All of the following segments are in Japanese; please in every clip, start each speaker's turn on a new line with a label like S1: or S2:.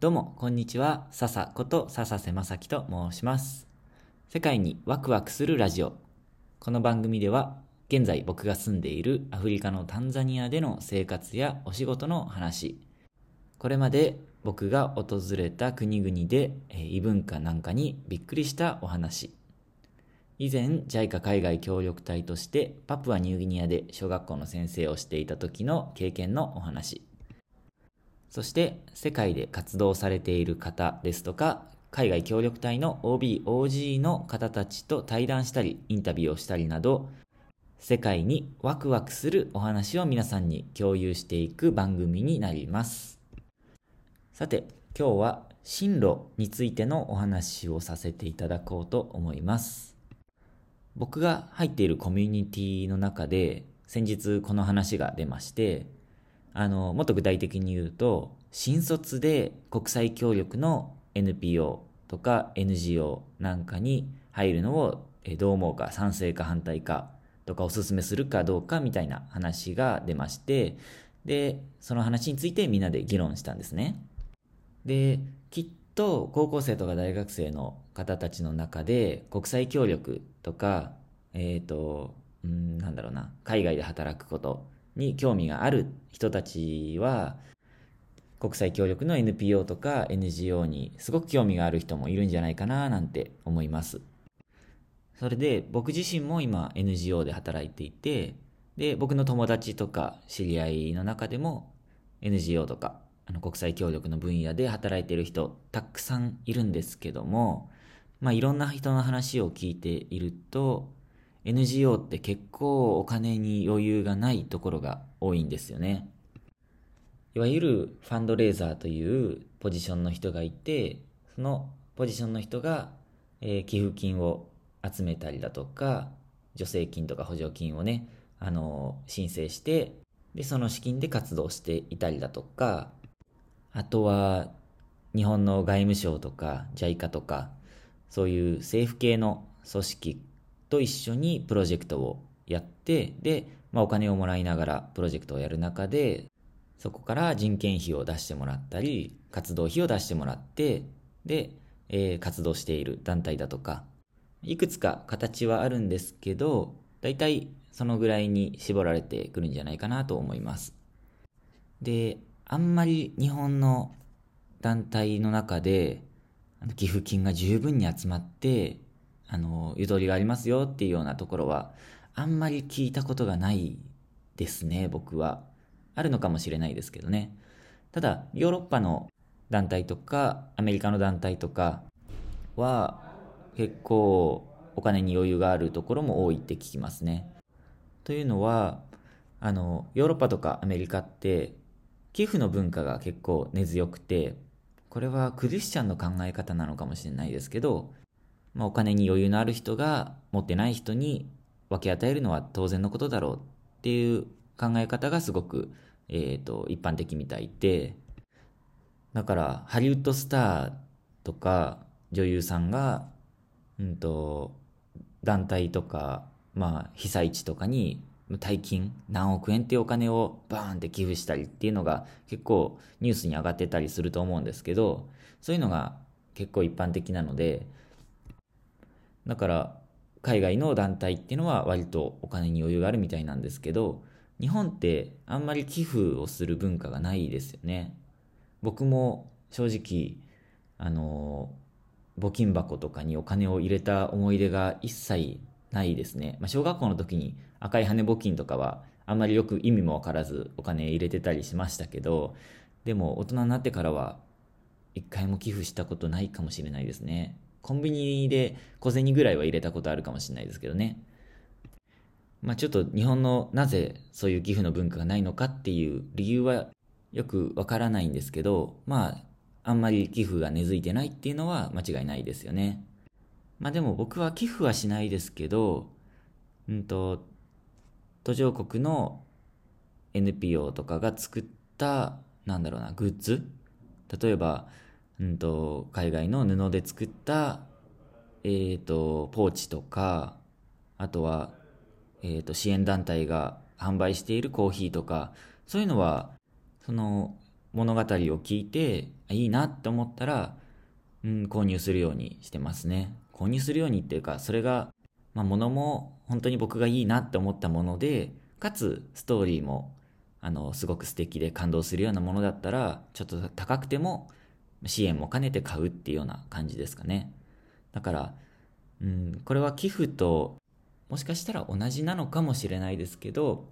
S1: どうも、こんにちは。笹こと笹瀬正樹と申します。世界にワクワクするラジオ。この番組では、現在僕が住んでいるアフリカのタンザニアでの生活やお仕事の話、これまで僕が訪れた国々で異文化なんかにびっくりしたお話、以前 JICA 海外協力隊としてパプアニューギニアで小学校の先生をしていた時の経験のお話、そして世界で活動されている方ですとか、海外協力隊の OB、OG の方たちと対談したり、インタビューをしたりなど、世界にワクワクするお話を皆さんに共有していく番組になります。さて、今日は進路についてのお話をさせていただこうと思います。僕が入っているコミュニティの中で先日この話が出まして、あの、もっと具体的に言うと、新卒で国際協力の NPO とか NGO なんかに入るのをどう思うか、賛成か反対かとかお勧めするかどうかみたいな話が出まして、で、その話についてみんなで議論したんですね。で、きっと高校生とか大学生の方たちの中で国際協力とか、えっ、と、うん、なんだろうな、海外で働くことに興味がある人たちは、国際協力の NPO とか NGO にすごく興味がある人もいるんじゃないかななんて思います。それで僕自身も今 NGO で働いていて、で、僕の友達とか知り合いの中でも NGO とかあの国際協力の分野で働いている人たくさんいるんですけども、まあいろんな人の話を聞いていると、NGO って結構お金に余裕がないところが多いんですよね。いわゆるファンドレーザーというポジションの人がいて、そのポジションの人が、えー寄付金を集めたりだとか、助成金とか補助金をね、あの申請して、で、その資金で活動していたりだとか、あとは、日本の外務省とか JICA とか、そういう政府系の組織と一緒にプロジェクトをやって、で、まあ、お金をもらいながらプロジェクトをやる中で、そこから人件費を出してもらったり、活動費を出してもらって、で、えー活動している団体だとか、いくつか形はあるんですけど、大体そのぐらいに絞られてくるんじゃないかなと思います。で、あんまり日本の団体の中で、寄付金が十分に集まって、あの、ゆとりがありますよっていうようなところは、あんまり聞いたことがないですね、僕は。あるのかもしれないですけどね。ただ、ヨーロッパの団体とか、アメリカの団体とかは、結構お金に余裕があるところも多いって聞きますね。というのは、あの、ヨーロッパとかアメリカって、寄付の文化が結構根強くて、これはクリスチャンの考え方なのかもしれないですけど、まあ、お金に余裕のある人が持ってない人に分け与えるのは当然のことだろうっていう考え方がすごく、えっ、と、一般的みたいで、だから、ハリウッドスターとか女優さんが、うんと、団体とか、まあ、被災地とかに大金、何億円っていうお金をバーンって寄付したりっていうのが結構ニュースに上がってたりすると思うんですけど、そういうのが結構一般的なので、だから海外の団体っていうのは割とお金に余裕があるみたいなんですけど、日本ってあんまり寄付をする文化がないですよね。僕も正直、あの、募金箱とかにお金を入れた思い出が一切ないですね。まあ、小学校の時に赤い羽募金とかはあんまりよく意味もわからずお金入れてたりしましたけど、でも大人になってからは一回も寄付したことないかもしれないですね。コンビニで小銭ぐらいは入れたことあるかもしれないですけどね。まあちょっと日本のなぜそういう寄付の文化がないのかっていう理由はよくわからないんですけど、まああんまり寄付が根付いてないっていうのは間違いないですよね。まあでも僕は寄付はしないですけど、うんと、途上国の NPO とかが作った、なんだろうな、グッズ例えば、うんと、海外の布で作った、えーと、ポーチとか、あとは、えーと、支援団体が販売しているコーヒーとか、そういうのは、その、物語を聞いていいなって思ったら、うん、購入するようにしてますね。購入するようにっていうかそれが、まあ、物も本当に僕がいいなって思ったものでかつストーリーもあのすごく素敵で感動するようなものだったらちょっと高くても支援も兼ねて買うっていうような感じですかね。だから、うん、これは寄付ともしかしたら同じなのかもしれないですけど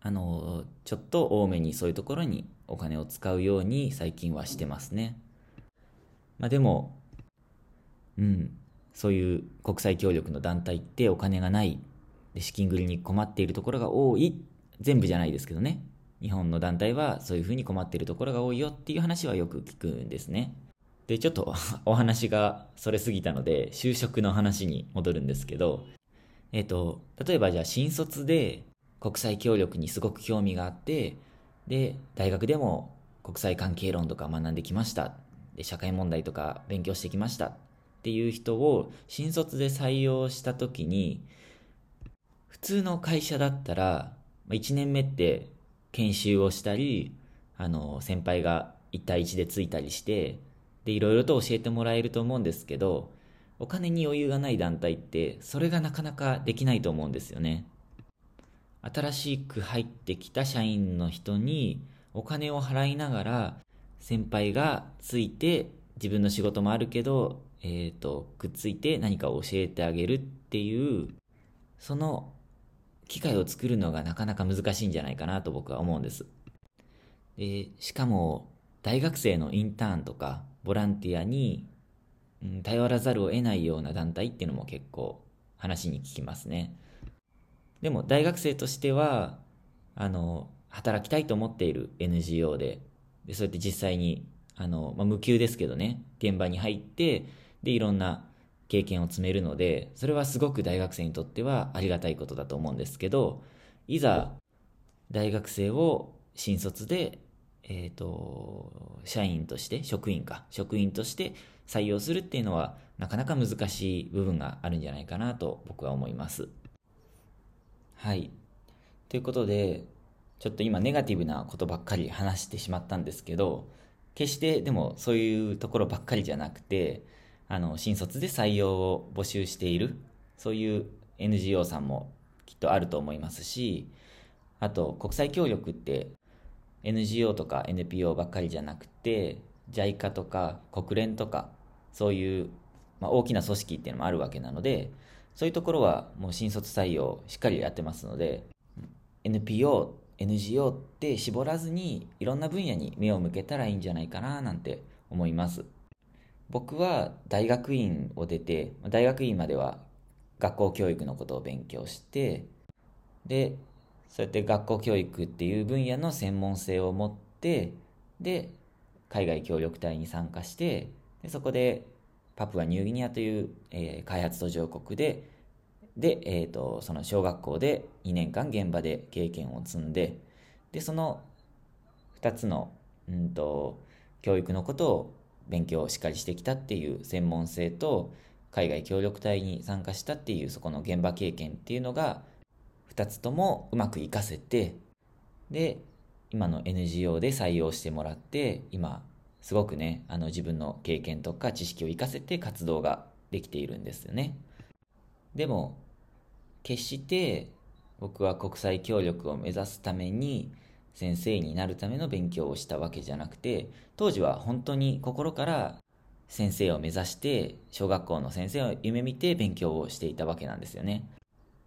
S1: あのちょっと多めにそういうところにお金を使うように最近はしてますね。まあでもうんそういう国際協力の団体ってお金がない資金繰りに困っているところが多い全部じゃないですけどね。日本の団体はそういうふうに困っているところが多いよっていう話はよく聞くんですね。でちょっと お話がそれすぎたので就職の話に戻るんですけどえっ、ー、と例えばじゃあ新卒で国際協力にすごく興味があってで大学でも国際関係論とか学んできました。で社会問題とか勉強してきましたっていう人を新卒で採用した時に普通の会社だったら1年目って研修をしたりあの先輩が1対1でついたりしてでいろいろと教えてもらえると思うんですけどお金に余裕がない団体ってそれがなかなかできないと思うんですよね。新しく入ってきた社員の人にお金を払いながら先輩がついて自分の仕事もあるけど、えっ、ー、と、くっついて何かを教えてあげるっていう、その機会を作るのがなかなか難しいんじゃないかなと僕は思うんです。で、しかも大学生のインターンとかボランティアに、うん、頼らざるを得ないような団体っていうのも結構話に聞きますね。でも大学生としては、あの、働きたいと思っている NGO で、でそうやって実際に、あの、まあ、無給ですけどね、現場に入って、で、いろんな経験を積めるので、それはすごく大学生にとってはありがたいことだと思うんですけど、いざ、大学生を新卒で、えっ、ー、と、社員として、職員か、職員として採用するっていうのは、なかなか難しい部分があるんじゃないかなと僕は思います。はい。ということで、ちょっと今ネガティブなことばっかり話してしまったんですけど、決してでもそういうところばっかりじゃなくて、あの、新卒で採用を募集している、そういう NGO さんもきっとあると思いますし、あと国際協力って NGO とか NPO ばっかりじゃなくて、JICA とか国連とか、そういう、まあ、大きな組織っていうのもあるわけなので、そういうところはもう新卒採用しっかりやってますので NPO、NGO って絞らずにいろんな分野に目を向けたらいいんじゃないかななんて思います。僕は大学院を出て大学院までは学校教育のことを勉強してでそうやって学校教育っていう分野の専門性を持ってで海外協力隊に参加してでそこでパプアニューギニアという、えー、開発途上国で、で、えーと、その小学校で2年間現場で経験を積んで、で、その2つの、うんと、教育のことを勉強をしっかりしてきたっていう専門性と、海外協力隊に参加したっていうそこの現場経験っていうのが、2つともうまく活かせて、で、今の NGO で採用してもらって、今、すごくね、あの自分の経験とか知識を活かせて活動ができているんですよね。でも、決して僕は国際協力を目指すために先生になるための勉強をしたわけじゃなくて、当時は本当に心から先生を目指して小学校の先生を夢見て勉強をしていたわけなんですよね。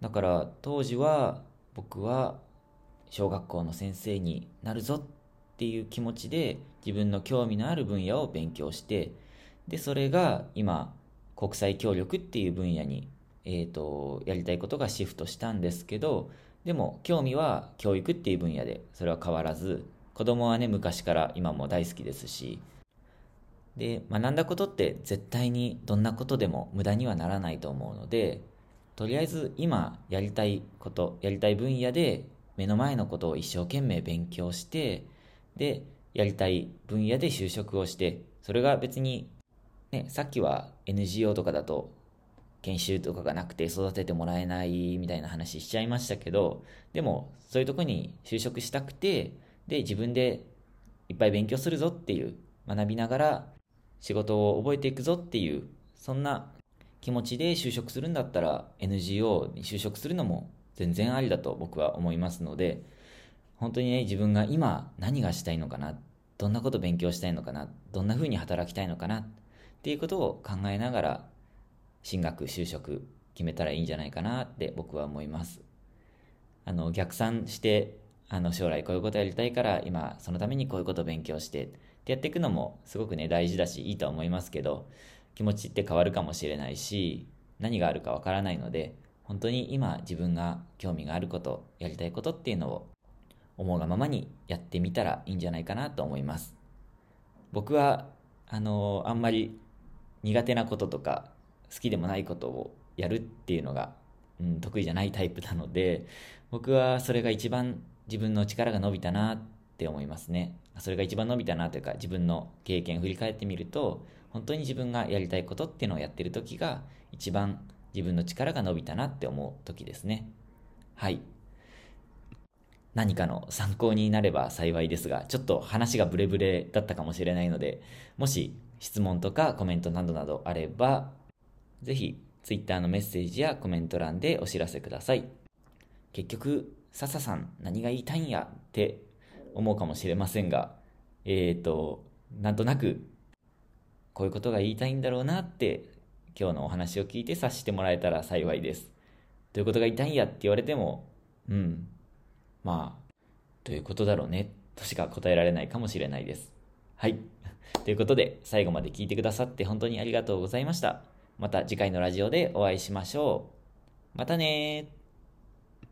S1: だから当時は僕は小学校の先生になるぞっていう気持ちで自分の興味のある分野を勉強してでそれが今国際協力っていう分野に、えーと、やりたいことがシフトしたんですけどでも興味は教育っていう分野でそれは変わらず子供はね昔から今も大好きですし。で学んだことって絶対にどんなことでも無駄にはならないと思うのでとりあえず今やりたいことやりたい分野で目の前のことを一生懸命勉強してで、やりたい分野で就職をして、それが別に、ね、さっきは NGO とかだと研修とかがなくて育ててもらえないみたいな話しちゃいましたけど、でもそういうとこに就職したくて、で、自分でいっぱい勉強するぞっていう、学びながら仕事を覚えていくぞっていう、そんな気持ちで就職するんだったら NGO に就職するのも全然ありだと僕は思いますので、本当にね、自分が今何がしたいのかな、どんなこと勉強したいのかな、どんな風に働きたいのかなっていうことを考えながら進学、就職決めたらいいんじゃないかなって僕は思います。あの、逆算して、あの、将来こういうことやりたいから、今、そのためにこういうこと勉強して、ってやっていくのもすごくね、大事だし、いいと思いますけど、気持ちって変わるかもしれないし、何があるかわからないので、本当に今自分が興味があること、やりたいことっていうのを思うがままにやってみたらいいんじゃないかなと思います。僕は、あの、あんまり苦手なこととか好きでもないことをやるっていうのが、うん、得意じゃないタイプなので、僕はそれが一番自分の力が伸びたなって思いますね。それが一番伸びたなというか、自分の経験を振り返ってみると、本当に自分がやりたいことっていうのをやってる時が、一番自分の力が伸びたなって思う時ですね。はい。何かの参考になれば幸いですが、ちょっと話がブレブレだったかもしれないので、もし質問とかコメントなどなどあれば、ぜひ Twitter のメッセージやコメント欄でお知らせください。結局、笹さん何が言いたいんやって思うかもしれませんが、えっ、ー、と、なんとなく、こういうことが言いたいんだろうなって、今日のお話を聞いて察してもらえたら幸いです。どういうことが言いたいんやって言われても、うん、まあ、どういうことだろうね、としか答えられないかもしれないです。はい。ということで、最後まで聞いてくださって本当にありがとうございました。また次回のラジオでお会いしましょう。またね